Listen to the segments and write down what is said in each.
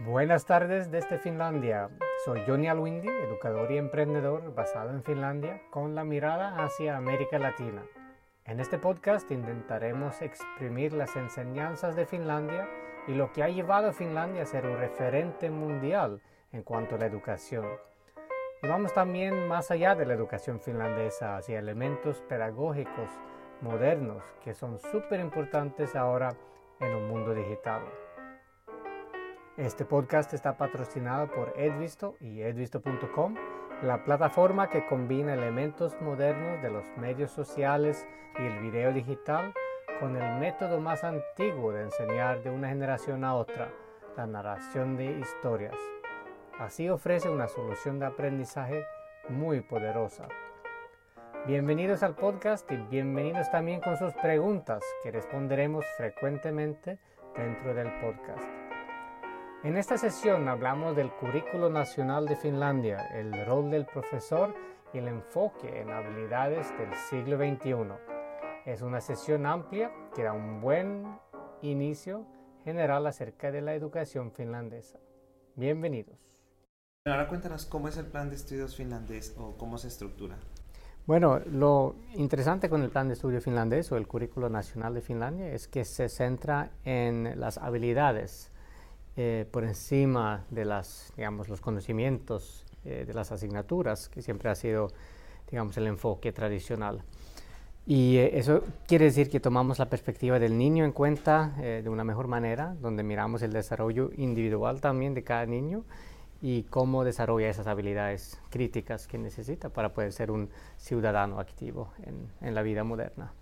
Buenas tardes desde Finlandia. Soy Johnny Alwindi, educador y emprendedor basado en Finlandia con la mirada hacia América Latina. En este podcast intentaremos exprimir las enseñanzas de Finlandia y lo que ha llevado a Finlandia a ser un referente mundial en cuanto a la educación. Y vamos también más allá de la educación finlandesa hacia elementos pedagógicos modernos que son súper importantes ahora en un mundo digital. Este podcast está patrocinado por Edvisto y edvisto.com, la plataforma que combina elementos modernos de los medios sociales y el video digital con el método más antiguo de enseñar de una generación a otra, la narración de historias. Así ofrece una solución de aprendizaje muy poderosa. Bienvenidos al podcast y bienvenidos también con sus preguntas que responderemos frecuentemente dentro del podcast. En esta sesión hablamos del Currículo Nacional de Finlandia, el rol del profesor y el enfoque en habilidades del siglo XXI. Es una sesión amplia que da un buen inicio general acerca de la educación finlandesa. Bienvenidos. Ahora cuéntanos cómo es el plan de estudios finlandés o cómo se estructura. Bueno, lo interesante con el plan de estudio finlandés o el currículo nacional de Finlandia es que se centra en las habilidades eh, por encima de las, digamos, los conocimientos eh, de las asignaturas, que siempre ha sido, digamos, el enfoque tradicional. Y eh, eso quiere decir que tomamos la perspectiva del niño en cuenta de una mejor manera, donde miramos el desarrollo individual también de cada niño y cómo desarrolla esas habilidades críticas que necesita para poder ser un ciudadano activo en, en la vida moderna.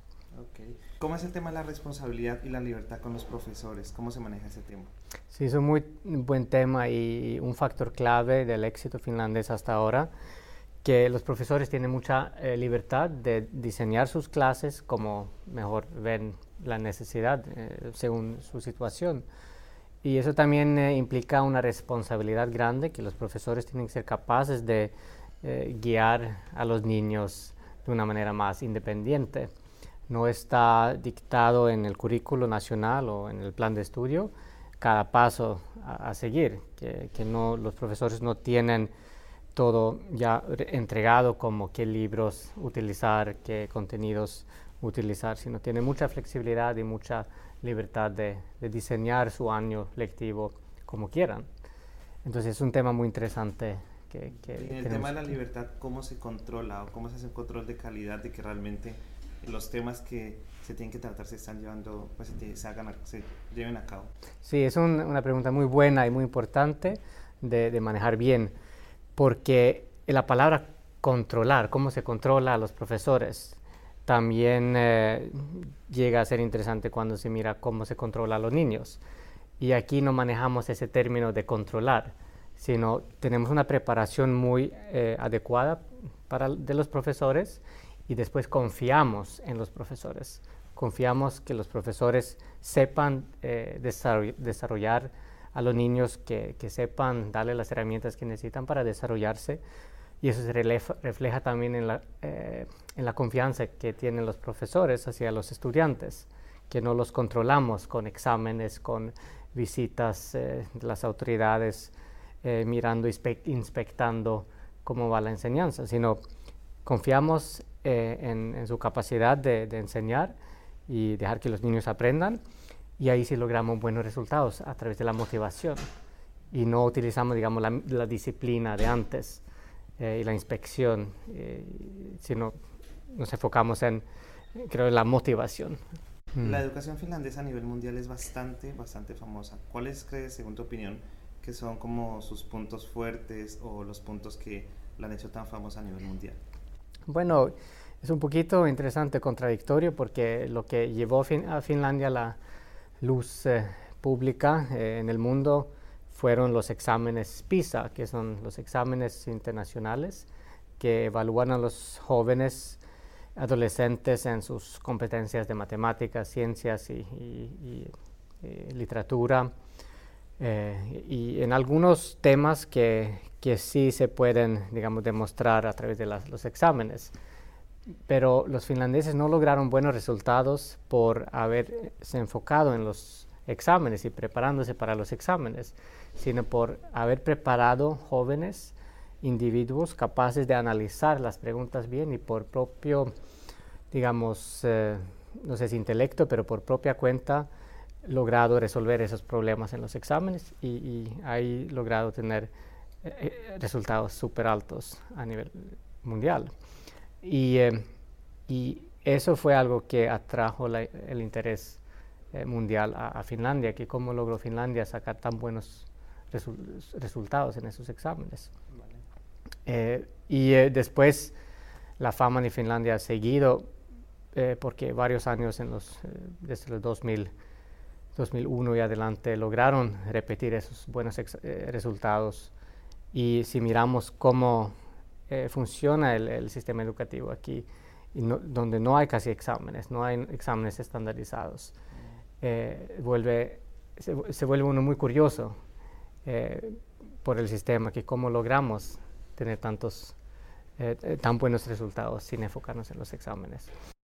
Okay. ¿Cómo es el tema de la responsabilidad y la libertad con los profesores? ¿Cómo se maneja ese tema? Sí, es un muy buen tema y un factor clave del éxito finlandés hasta ahora, que los profesores tienen mucha eh, libertad de diseñar sus clases como mejor ven la necesidad eh, según su situación. Y eso también eh, implica una responsabilidad grande que los profesores tienen que ser capaces de guiar a los niños de una manera más independiente no está dictado en el currículo nacional o en el plan de estudio cada paso a, seguir, que, no, los profesores no tienen todo ya entregado como qué libros utilizar, qué contenidos utilizar, sino tienen mucha flexibilidad y mucha libertad de, diseñar su año lectivo como quieran. Entonces es un tema muy interesante que, en el tema de la libertad, ¿cómo se controla o cómo se hace un control de calidad de que realmente los temas que se tienen que tratar se están llevando, pues se, hagan, se lleven a cabo? Sí, es una pregunta muy buena y muy importante de, manejar bien, porque la palabra controlar, cómo se controla a los profesores, también eh, llega a ser interesante cuando se mira cómo se controla a los niños. Y aquí no manejamos ese término de controlar, sino tenemos una preparación muy eh, adecuada para, de los profesores y después confiamos en los profesores. Confiamos que los profesores sepan eh, desarrollar a los niños, que, sepan darle las herramientas que necesitan para desarrollarse. Y eso se refleja, también en la, eh, en la confianza que tienen los profesores hacia los estudiantes, que no los controlamos con exámenes, con visitas eh, de las autoridades, mirando, inspectando cómo va la enseñanza, sino confiamos eh, en, su capacidad de, enseñar y dejar que los niños aprendan. Y ahí sí logramos buenos resultados a través de la motivación. Y no utilizamos, digamos, la, disciplina de antes eh, y la inspección, eh, sino nos enfocamos en, creo, en la motivación. La mm. educación finlandesa a nivel mundial es bastante, bastante famosa. ¿Cuáles crees, según tu opinión, que son como sus puntos fuertes o los puntos que la han hecho tan famosa a nivel mundial? Bueno, es un poquito interesante, contradictorio, porque lo que llevó a Finlandia la luz eh, pública eh, en el mundo fueron los exámenes PISA, que son los exámenes internacionales que evalúan a los jóvenes adolescentes en sus competencias de matemáticas, ciencias y, literatura, eh, y en algunos temas que, que sí se pueden, digamos, demostrar a través de los exámenes. Pero los finlandeses no lograron buenos resultados por haberse enfocado en los exámenes y preparándose para los exámenes, sino por haber preparado jóvenes individuos capaces de analizar las preguntas bien y por propio, digamos, eh, no sé si intelecto, pero por propia cuenta, logrado resolver esos problemas en los exámenes y, y hay logrado tener eh, eh, resultados súper altos a nivel mundial. Y, y, eso fue algo que atrajo el interés mundial a, Finlandia, que cómo logró Finlandia sacar tan buenos resultados en esos exámenes. Eh, y eh, después la fama de Finlandia ha seguido eh, porque varios años en los, desde los 2000, 2001 y adelante lograron repetir esos buenos resultados. Y si miramos cómo funciona el, sistema educativo aquí, donde no hay casi exámenes, no hay exámenes estandarizados, vuelve, se, se, vuelve uno muy curioso por el sistema, que cómo logramos tener tantos, eh, eh, tan buenos resultados sin enfocarnos en los exámenes.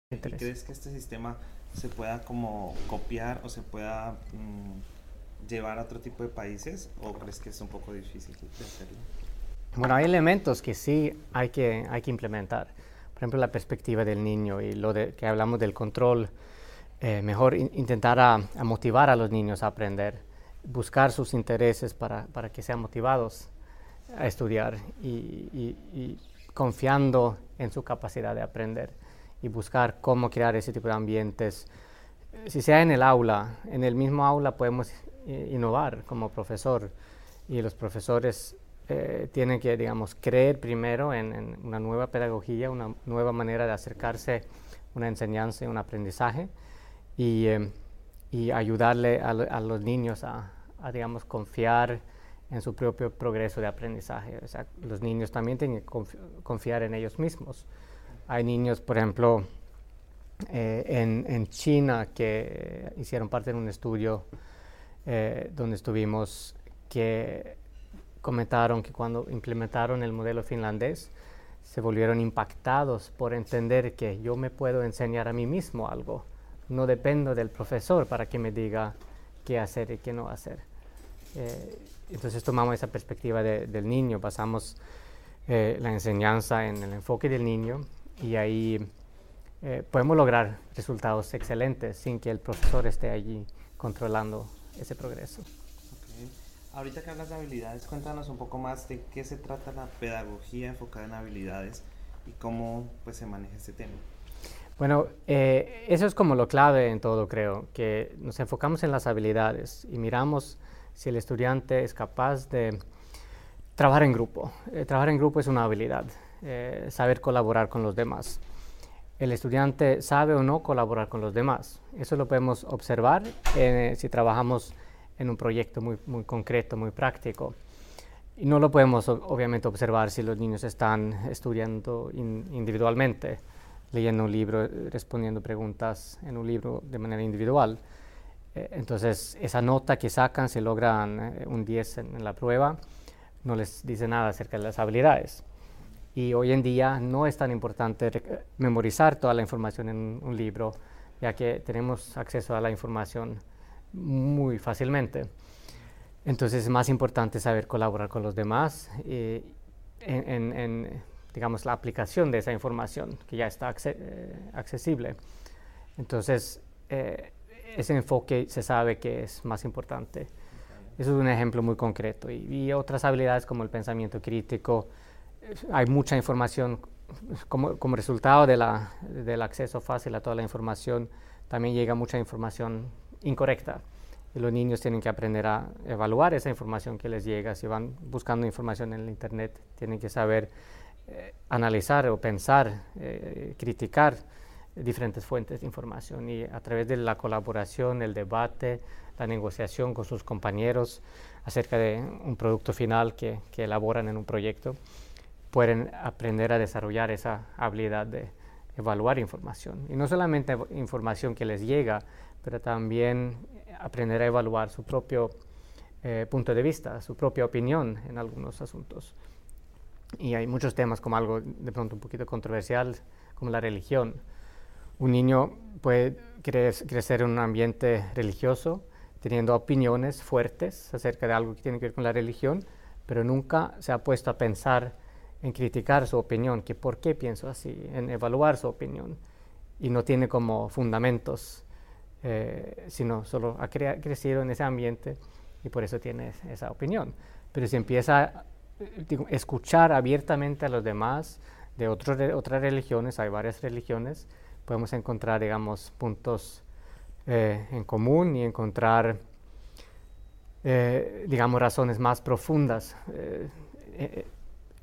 ¿Crees que este sistema se pueda como copiar o se pueda mm, llevar a otro tipo de países o crees que es un poco difícil hacerlo? Bueno, hay elementos que sí hay que, hay que implementar. Por ejemplo, la perspectiva del niño y lo que hablamos del control. Eh, mejor intentar a, motivar a los niños a aprender, buscar sus intereses para, para que sean motivados a estudiar y, confiando en su capacidad de aprender y buscar cómo crear ese tipo de ambientes. Si sea en el aula, en el mismo aula podemos eh, innovar como profesor y los profesores eh, tienen que, digamos, creer primero en, una nueva pedagogía, una nueva manera de acercarse a una enseñanza y un aprendizaje y, eh, ayudarle a, los niños a, a digamos, confiar en su propio progreso de aprendizaje. O sea, los niños también tienen que confiar en ellos mismos. Hay niños, por ejemplo, eh, en, en, China que hicieron parte de un estudio eh, donde estuvimos que comentaron que cuando implementaron el modelo finlandés se volvieron impactados por entender que yo me puedo enseñar a mí mismo algo. No dependo del profesor para que me diga qué hacer y qué no hacer. Eh, entonces tomamos esa perspectiva del niño, basamos eh, la enseñanza en el enfoque del niño y ahí eh, podemos lograr resultados excelentes sin que el profesor esté allí controlando ese progreso. Ahorita que hablas de habilidades, cuéntanos un poco más de qué se trata la pedagogía enfocada en habilidades y cómo pues, se maneja este tema. Bueno, eh, eso es como lo clave en todo, creo, que nos enfocamos en las habilidades y miramos si el estudiante es capaz de trabajar en grupo. Eh, trabajar en grupo es una habilidad, eh, saber colaborar con los demás. El estudiante sabe o no colaborar con los demás. Eso lo podemos observar eh, si trabajamos en un proyecto muy, muy concreto, muy práctico. Y no lo podemos obviamente observar si los niños están estudiando individualmente, leyendo un libro, respondiendo preguntas en un libro de manera individual. Eh, entonces, esa nota que sacan, se logran un 10 en, la prueba, no les dice nada acerca de las habilidades. Y hoy en día no es tan importante memorizar toda la información en un libro, ya que tenemos acceso a la información muy fácilmente. Entonces es más importante saber colaborar con los demás eh, en, digamos, la aplicación de esa información que ya está accesible. Entonces, ese enfoque se sabe que es más importante. Eso es un ejemplo muy concreto. Y, otras habilidades como el pensamiento crítico, eh, hay mucha información como, como resultado de la, del acceso fácil a toda la información, también llega mucha información incorrecta. Y los niños tienen que aprender a evaluar esa información que les llega. Si van buscando información en el Internet, tienen que saber eh, analizar o pensar, eh, criticar diferentes fuentes de información y a través de la colaboración, el debate, la negociación con sus compañeros acerca de un producto final que, que elaboran en un proyecto, pueden aprender a desarrollar esa habilidad de evaluar información. Y no solamente información que les llega, pero también aprender a evaluar su propio eh, punto de vista, su propia opinión en algunos asuntos. Y hay muchos temas como algo de pronto un poquito controversial, como la religión un niño puede crecer en un ambiente religioso, teniendo opiniones fuertes acerca de algo que tiene que ver con la religión, pero nunca se ha puesto a pensar en criticar su opinión, que por qué pienso así, en evaluar su opinión, y no tiene como fundamentos, eh, sino solo ha crecido en ese ambiente y por eso tiene esa opinión. Pero si empieza a escuchar abiertamente a los demás de otras religiones, hay varias religiones, podemos encontrar, digamos, puntos eh, en común y encontrar, eh, digamos, razones más profundas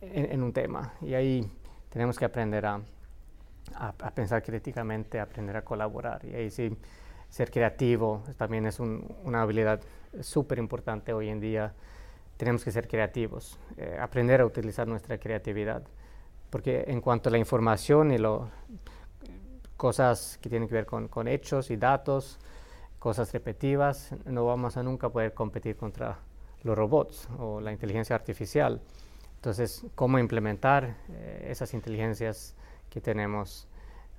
en, un tema. Y ahí tenemos que aprender a, a, pensar críticamente, aprender a colaborar. Y ahí sí, ser creativo también es una habilidad súper importante hoy en día. Tenemos que ser creativos, eh, aprender a utilizar nuestra creatividad. Porque en cuanto a la información y lo, cosas que tienen que ver con, con hechos y datos, cosas repetitivas, no vamos a nunca poder competir contra los robots o la inteligencia artificial. Entonces, ¿cómo implementar eh, esas inteligencias que tenemos?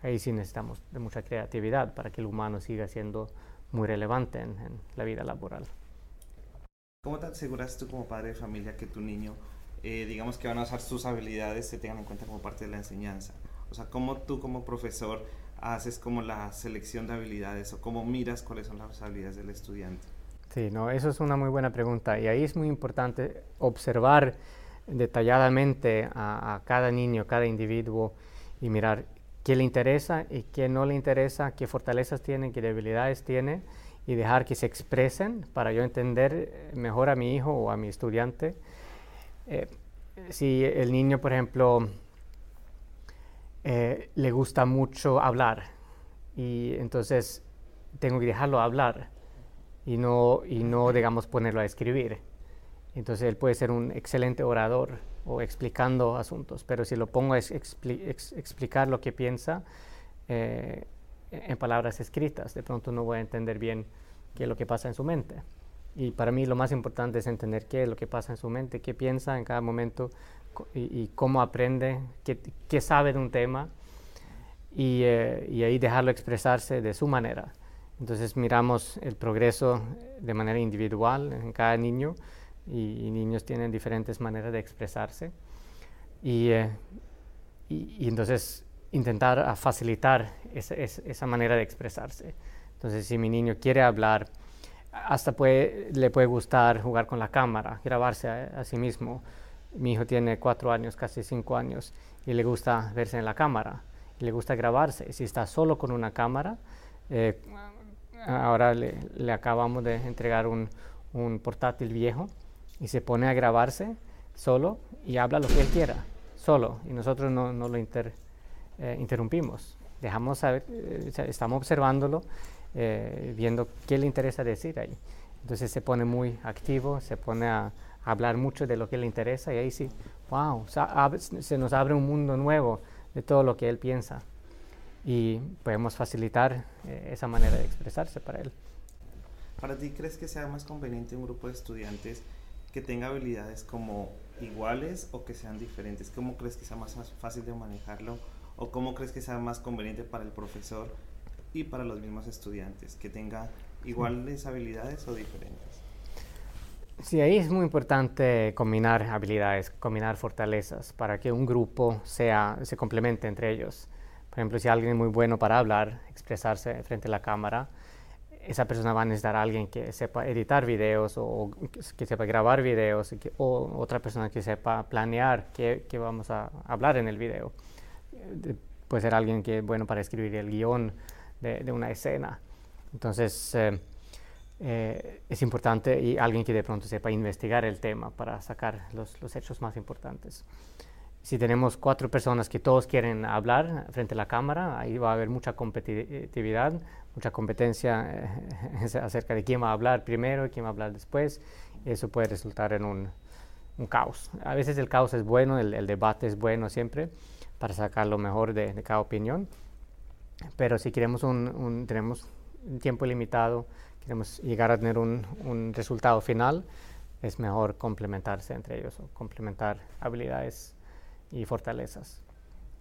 Ahí sí necesitamos de mucha creatividad para que el humano siga siendo muy relevante en, la vida laboral. ¿Cómo te aseguras tú como padre de familia que tu niño, eh, digamos que van a usar sus habilidades, se tengan en cuenta como parte de la enseñanza? O sea, ¿cómo tú como profesor haces como la selección de habilidades o cómo miras cuáles son las habilidades del estudiante? Sí, no, eso es una muy buena pregunta y ahí es muy importante observar detalladamente a, cada niño, cada individuo y mirar qué le interesa y qué no le interesa, qué fortalezas tiene, qué debilidades tiene y dejar que se expresen para yo entender mejor a mi hijo o a mi estudiante. Eh, si el niño, por ejemplo, eh, le gusta mucho hablar y entonces tengo que dejarlo hablar y no, y no digamos, ponerlo a escribir entonces él puede ser un excelente orador o explicando asuntos, pero si lo pongo a explicar lo que piensa eh, en palabras escritas, de pronto no voy a entender bien qué es lo que pasa en su mente. Y para mí lo más importante es entender qué es lo que pasa en su mente, qué piensa en cada momento y, cómo aprende, qué, sabe de un tema y, eh, y ahí dejarlo expresarse de su manera. Entonces miramos el progreso de manera individual en cada niño y, niños tienen diferentes maneras de expresarse. Y, eh, y, entonces intentar facilitar esa, esa, manera de expresarse. Entonces, si mi niño quiere hablar, hasta puede, le puede gustar jugar con la cámara, grabarse a, sí mismo. Mi hijo tiene cuatro años, casi cinco años, y le gusta verse en la cámara, y le gusta grabarse. Si está solo con una cámara, eh, ahora le, le, acabamos de entregar un, un portátil viejo y se pone a grabarse solo y habla lo que él quiera, solo, y nosotros no, no lo inter, eh, interrumpimos. Dejamos saber, eh, estamos observándolo, eh, viendo qué le interesa decir ahí. Entonces se pone muy activo, se pone a, hablar mucho de lo que le interesa y ahí sí, wow, se nos abre un mundo nuevo de todo lo que él piensa y podemos facilitar esa manera de expresarse para él. ¿Para ti crees que sea más conveniente un grupo de estudiantes que tenga habilidades como iguales o que sean diferentes? ¿Cómo crees que sea más fácil de manejarlo? ¿O cómo crees que sea más conveniente para el profesor y para los mismos estudiantes? ¿Que tenga iguales habilidades o diferentes? Sí, ahí es muy importante combinar habilidades, combinar fortalezas para que un grupo sea, se complemente entre ellos. Por ejemplo, si alguien es muy bueno para hablar, expresarse frente a la cámara, esa persona va a necesitar a alguien que sepa editar videos o que sepa grabar videos o otra persona que sepa planear qué, vamos a hablar en el video. puede ser alguien que es bueno para escribir el guion de, una escena. Entonces, eh, eh, es importante y alguien que de pronto sepa investigar el tema para sacar los, los hechos más importantes. Si tenemos cuatro personas que todos quieren hablar frente a la cámara, ahí va a haber mucha competitividad, mucha competencia eh, acerca de quién va a hablar primero y quién va a hablar después. Eso puede resultar en un, un caos. A veces el caos es bueno, el, debate es bueno siempre para sacar lo mejor de, de cada opinión. Pero si queremos un, un, tenemos un tiempo limitado, queremos llegar a tener un, un resultado final, es mejor complementarse entre ellos o complementar habilidades y fortalezas.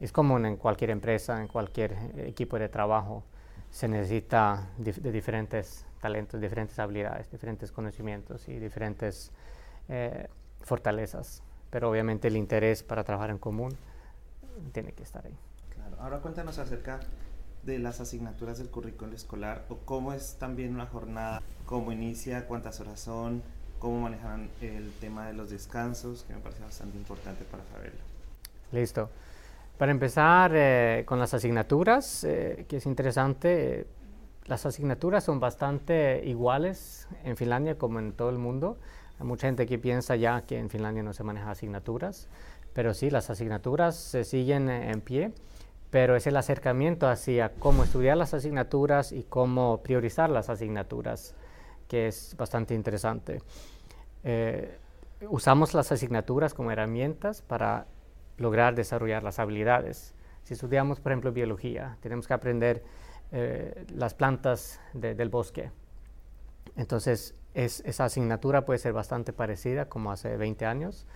Es común en cualquier empresa, en cualquier equipo de trabajo, se necesita de diferentes talentos, diferentes habilidades, diferentes conocimientos y diferentes eh, fortalezas. Pero obviamente el interés para trabajar en común tiene que estar ahí. Claro. Ahora cuéntanos acerca de las asignaturas del currículo escolar o cómo es también una jornada, cómo inicia, cuántas horas son, cómo manejan el tema de los descansos, que me parece bastante importante para saberlo. Listo. Para empezar eh, con las asignaturas, eh, que es interesante, las asignaturas son bastante iguales en Finlandia como en todo el mundo. Hay mucha gente que piensa ya que en Finlandia no se maneja asignaturas, pero sí, las asignaturas se siguen en pie, pero es el acercamiento hacia cómo estudiar las asignaturas y cómo priorizar las asignaturas que es bastante interesante. Eh, usamos las asignaturas como herramientas para lograr desarrollar las habilidades. Si estudiamos, por ejemplo, biología, tenemos que aprender eh, las plantas del bosque. Entonces, esa asignatura puede ser bastante parecida como hace 20 años,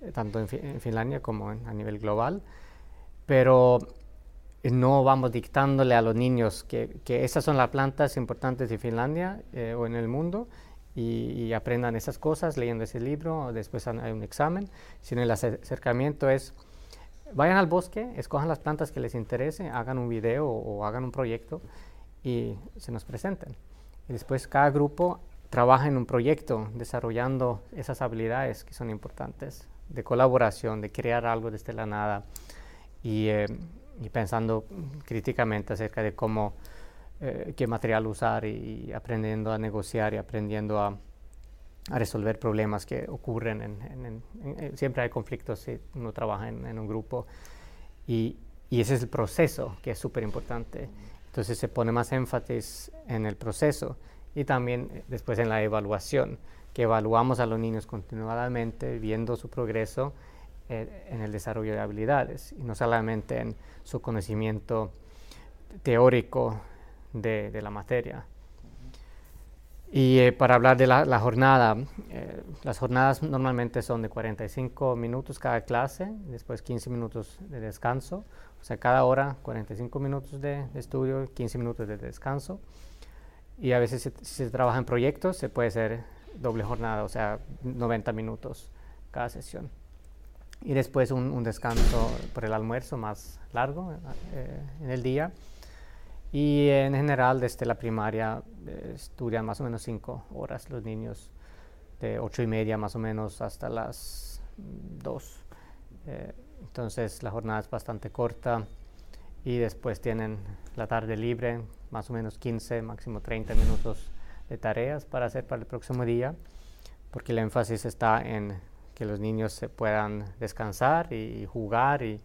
eh, tanto en, Finlandia como a nivel global, pero no vamos dictándole a los niños que, esas son las plantas importantes de Finlandia eh, o en el mundo y, aprendan esas cosas leyendo ese libro, después hay un examen, sino el acercamiento es vayan al bosque, escojan las plantas que les interese, hagan un video o, hagan un proyecto y se nos presenten. Y después cada grupo trabaja en un proyecto desarrollando esas habilidades que son importantes, de colaboración, de crear algo desde la nada y, eh, pensando críticamente acerca de cómo, eh, qué material usar y aprendiendo a negociar y aprendiendo a a resolver problemas que ocurren. En, eh, siempre hay conflictos si uno trabaja en, un grupo y, y, ese es el proceso que es súper importante. Entonces se pone más énfasis en el proceso y también eh, después en la evaluación, que evaluamos a los niños continuadamente viendo su progreso eh, en el desarrollo de habilidades y no solamente en su conocimiento teórico de, de la materia. Y eh, para hablar de la, jornada, eh, las jornadas normalmente son de 45 minutos cada clase, después 15 minutos de descanso, o sea, cada hora 45 minutos de, estudio, 15 minutos de descanso. Y a veces si, se trabaja en proyectos se puede hacer doble jornada, o sea, 90 minutos cada sesión. Y después un, descanso por el almuerzo más largo eh, en el día y en general, desde la primaria eh, estudian más o menos cinco horas los niños, de ocho y media más o menos hasta las dos. Eh, entonces la jornada es bastante corta y después tienen la tarde libre, más o menos 15, máximo 30 minutos de tareas para hacer para el próximo día, porque el énfasis está en que los niños se puedan descansar y jugar y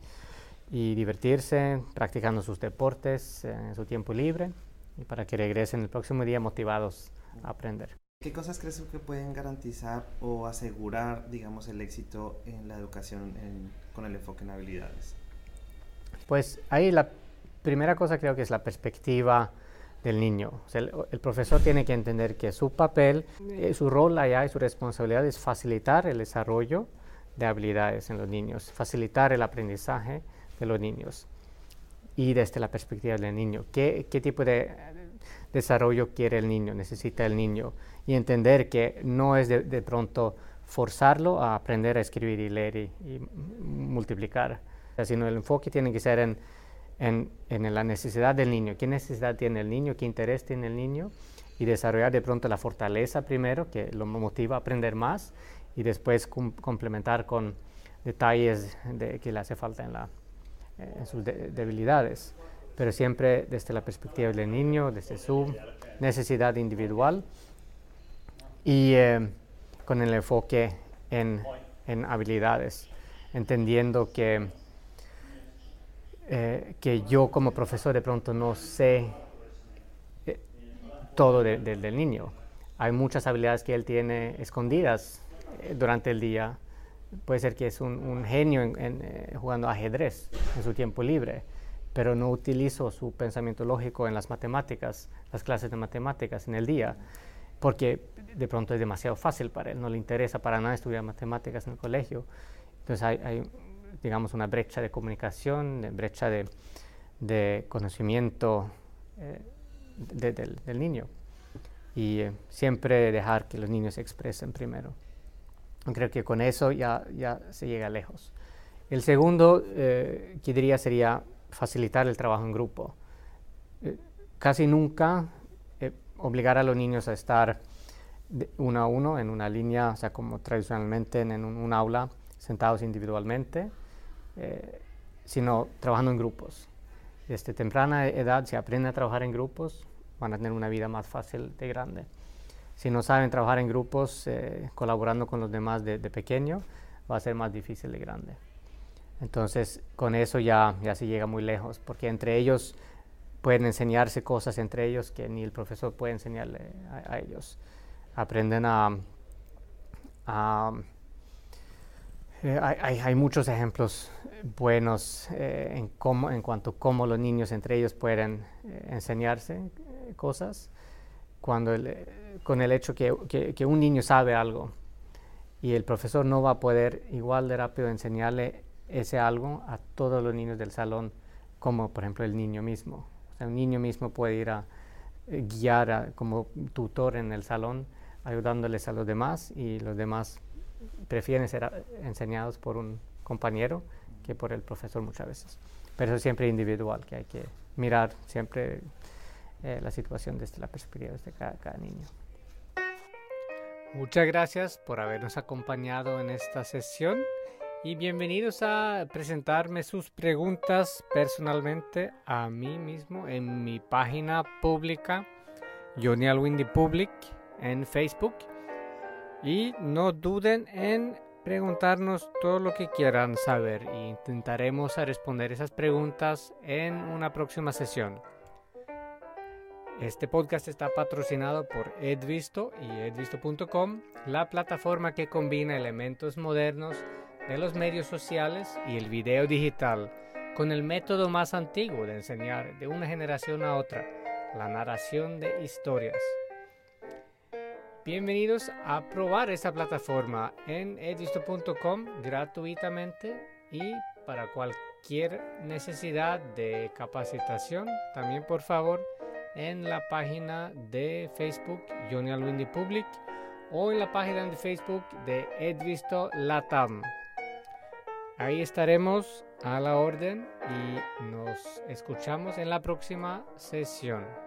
y divertirse practicando sus deportes en su tiempo libre y para que regresen el próximo día motivados a aprender. ¿Qué cosas crees que pueden garantizar o asegurar, digamos, el éxito en la educación con el enfoque en habilidades? Pues ahí la primera cosa creo que es la perspectiva del niño. el, el, profesor tiene que entender que su papel, eh, su rol allá y su responsabilidad es facilitar el desarrollo de habilidades en los niños, facilitar el aprendizaje de los niños y desde la perspectiva del niño. ¿Qué, qué tipo de desarrollo quiere el niño, necesita el niño? Y entender que no es de, pronto forzarlo a aprender a escribir y leer y, multiplicar, sino el enfoque tiene que ser en, en, en, la necesidad del niño. ¿Qué necesidad tiene el niño? ¿Qué interés tiene el niño? Y desarrollar de pronto la fortaleza primero, que lo motiva a aprender más, y después complementar con detalles de, que le hace falta en la, en eh, sus debilidades, pero siempre desde la perspectiva del niño, desde su necesidad individual y eh, con el enfoque en, en habilidades, entendiendo que, eh, que yo como profesor de pronto no sé todo del niño. Hay muchas habilidades que él tiene escondidas durante el día puede ser que es un, genio en, eh, jugando ajedrez en su tiempo libre, pero no utilizo su pensamiento lógico en las matemáticas, las clases de matemáticas en el día, porque de pronto es demasiado fácil para él, no le interesa para nada estudiar matemáticas en el colegio. Entonces hay, digamos, una brecha de comunicación, brecha de, conocimiento eh, del, niño. Y eh, siempre dejar que los niños se expresen primero. Creo que con eso ya, ya se llega lejos. El segundo eh, que diría sería facilitar el trabajo en grupo. Eh, casi nunca obligar a los niños a estar uno a uno en una línea, o sea, como tradicionalmente en, un, aula, sentados individualmente, sino trabajando en grupos. Desde temprana edad, si aprenden a trabajar en grupos, van a tener una vida más fácil de grande. Si no saben trabajar en grupos, eh, colaborando con los demás de, pequeño, va a ser más difícil de grande. Entonces, con eso ya, ya se llega muy lejos, porque entre ellos pueden enseñarse cosas entre ellos que ni el profesor puede enseñarle a, ellos. Aprenden a... Eh, hay, hay, muchos ejemplos buenos eh, en, cómo, en cuanto a cómo los niños entre ellos pueden eh, enseñarse eh, cosas, cuando con el hecho que, que, un niño sabe algo y el profesor no va a poder igual de rápido enseñarle ese algo a todos los niños del salón, como por ejemplo el niño mismo. O sea, un niño mismo puede ir a guiar como tutor en el salón, ayudándoles a los demás y los demás prefieren ser enseñados por un compañero que por el profesor muchas veces. Pero eso es siempre individual, que hay que mirar siempre eh, la situación desde la perspectiva de cada niño. Muchas gracias por habernos acompañado en esta sesión y bienvenidos a presentarme sus preguntas personalmente a mí mismo en mi página pública Johnny Alwindy Public en Facebook y no duden en preguntarnos todo lo que quieran saber e intentaremos responder esas preguntas en una próxima sesión. Este podcast está patrocinado por Edvisto y edvisto.com, la plataforma que combina elementos modernos de los medios sociales y el video digital con el método más antiguo de enseñar de una generación a otra, la narración de historias. Bienvenidos a probar esta plataforma en edisto.com gratuitamente y para cualquier necesidad de capacitación, también por favor en la página de Facebook Johnny Alwindy Public o en la página de Facebook de Edvisto Latam. Ahí estaremos a la orden y nos escuchamos en la próxima sesión.